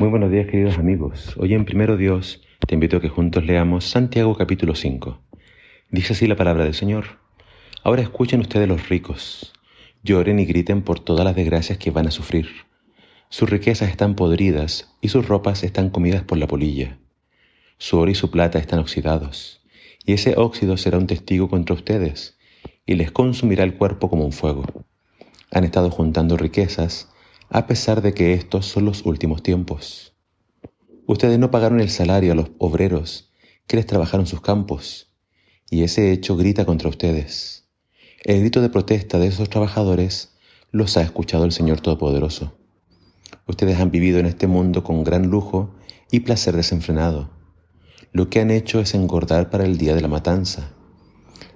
Muy buenos días queridos amigos. Hoy en Primero Dios te invito a que juntos leamos Santiago capítulo 5. Dice así la palabra del Señor. Ahora escuchen ustedes los ricos. Lloren y griten por todas las desgracias que van a sufrir. Sus riquezas están podridas y sus ropas están comidas por la polilla. Su oro y su plata están oxidados, y ese óxido será un testigo contra ustedes, y les consumirá el cuerpo como un fuego. Han estado juntando riquezas a pesar de que estos son los últimos tiempos. Ustedes no pagaron el salario a los obreros que les trabajaron sus campos, y ese hecho grita contra ustedes. El grito de protesta de esos trabajadores los ha escuchado el Señor Todopoderoso. Ustedes han vivido en este mundo con gran lujo y placer desenfrenado. Lo que han hecho es engordar para el día de la matanza.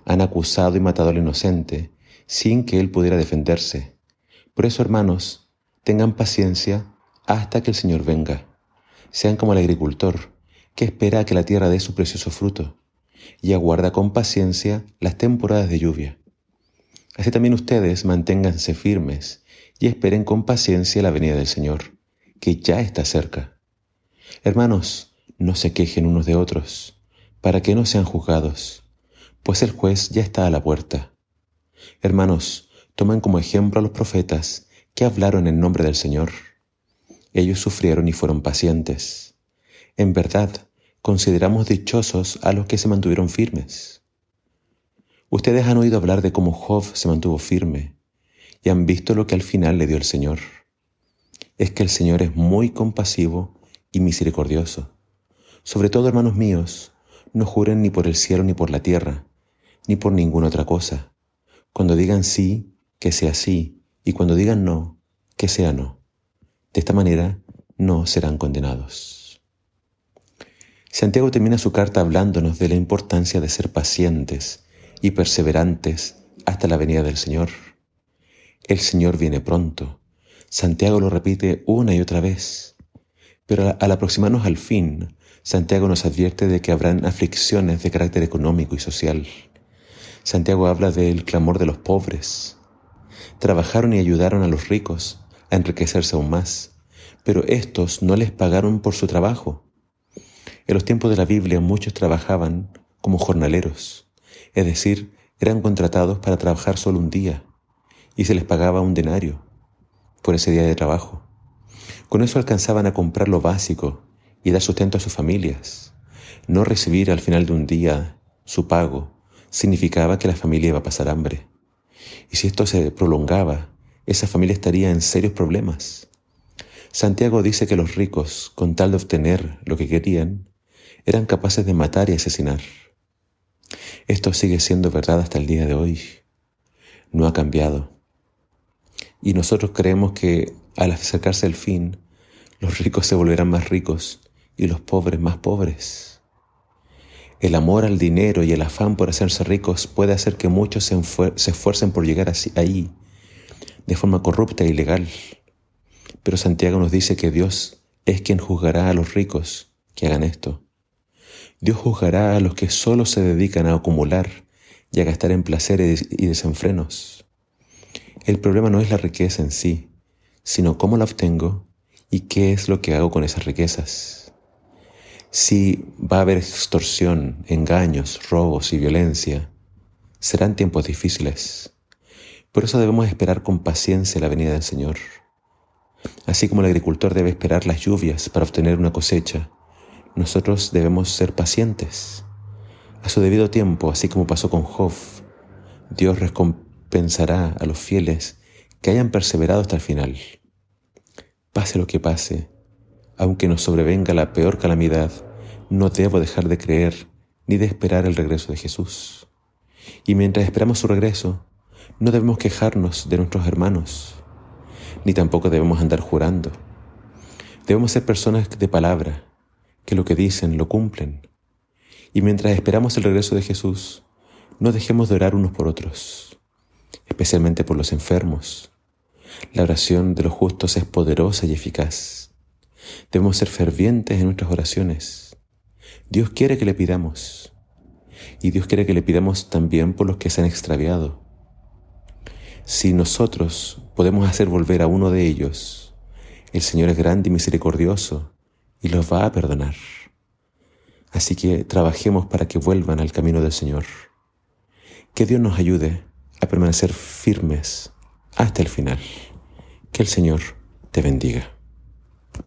Han acusado y matado al inocente sin que él pudiera defenderse. Por eso, hermanos, Tengan paciencia hasta que el Señor venga. Sean como el agricultor, que espera a que la tierra dé su precioso fruto y aguarda con paciencia las temporadas de lluvia. Así también ustedes manténganse firmes y esperen con paciencia la venida del Señor, que ya está cerca. Hermanos, no se quejen unos de otros, para que no sean juzgados, pues el juez ya está a la puerta. Hermanos, tomen como ejemplo a los profetas que hablaron en nombre del Señor. Ellos sufrieron y fueron pacientes. En verdad, consideramos dichosos a los que se mantuvieron firmes. Ustedes han oído hablar de cómo Job se mantuvo firme y han visto lo que al final le dio el Señor. Es que el Señor es muy compasivo y misericordioso. Sobre todo, hermanos míos, no juren ni por el cielo ni por la tierra, ni por ninguna otra cosa. Cuando digan sí, que sea sí, y cuando digan no, que sea no. De esta manera no serán condenados. Santiago termina su carta hablándonos de la importancia de ser pacientes y perseverantes hasta la venida del Señor. El Señor viene pronto. Santiago lo repite una y otra vez. Pero al aproximarnos al fin, Santiago nos advierte de que habrán aflicciones de carácter económico y social. Santiago habla del clamor de los pobres, trabajaron y ayudaron a los ricos a enriquecerse aún más, pero estos no les pagaron por su trabajo. En los tiempos de la Biblia muchos trabajaban como jornaleros, es decir, eran contratados para trabajar solo un día y se les pagaba un denario por ese día de trabajo. Con eso alcanzaban a comprar lo básico y dar sustento a sus familias. No recibir al final de un día su pago significaba que la familia iba a pasar hambre. Y si esto se prolongaba, esa familia estaría en serios problemas. Santiago dice que los ricos, con tal de obtener lo que querían, eran capaces de matar y asesinar. Esto sigue siendo verdad hasta el día de hoy. No ha cambiado. Y nosotros creemos que al acercarse el fin, los ricos se volverán más ricos y los pobres más pobres. El amor al dinero y el afán por hacerse ricos puede hacer que muchos se, esfuercen por llegar ahí de forma corrupta e ilegal. Pero Santiago nos dice que Dios es quien juzgará a los ricos que hagan esto. Dios juzgará a los que solo se dedican a acumular y a gastar en placeres y desenfrenos. El problema no es la riqueza en sí, sino cómo la obtengo y qué es lo que hago con esas riquezas si va a haber extorsión, engaños, robos y violencia, serán tiempos difíciles. Por eso debemos esperar con paciencia la venida del Señor. Así como el agricultor debe esperar las lluvias para obtener una cosecha, nosotros debemos ser pacientes. A su debido tiempo, así como pasó con Job, Dios recompensará a los fieles que hayan perseverado hasta el final. Pase lo que pase, aunque nos sobrevenga la peor calamidad, no debo dejar de creer ni de esperar el regreso de Jesús. Y mientras esperamos su regreso, no debemos quejarnos de nuestros hermanos, ni tampoco debemos andar jurando. Debemos ser personas de palabra, que lo que dicen lo cumplen. Y mientras esperamos el regreso de Jesús, no dejemos de orar unos por otros, especialmente por los enfermos. La oración de los justos es poderosa y eficaz. Debemos ser fervientes en nuestras oraciones. Dios quiere que le pidamos. Y Dios quiere que le pidamos también por los que se han extraviado. Si nosotros podemos hacer volver a uno de ellos, El Señor es grande y misericordioso y los va a perdonar. Así que trabajemos para que vuelvan al camino del Señor. Que Dios nos ayude a permanecer firmes hasta el final. Que el Señor te bendiga.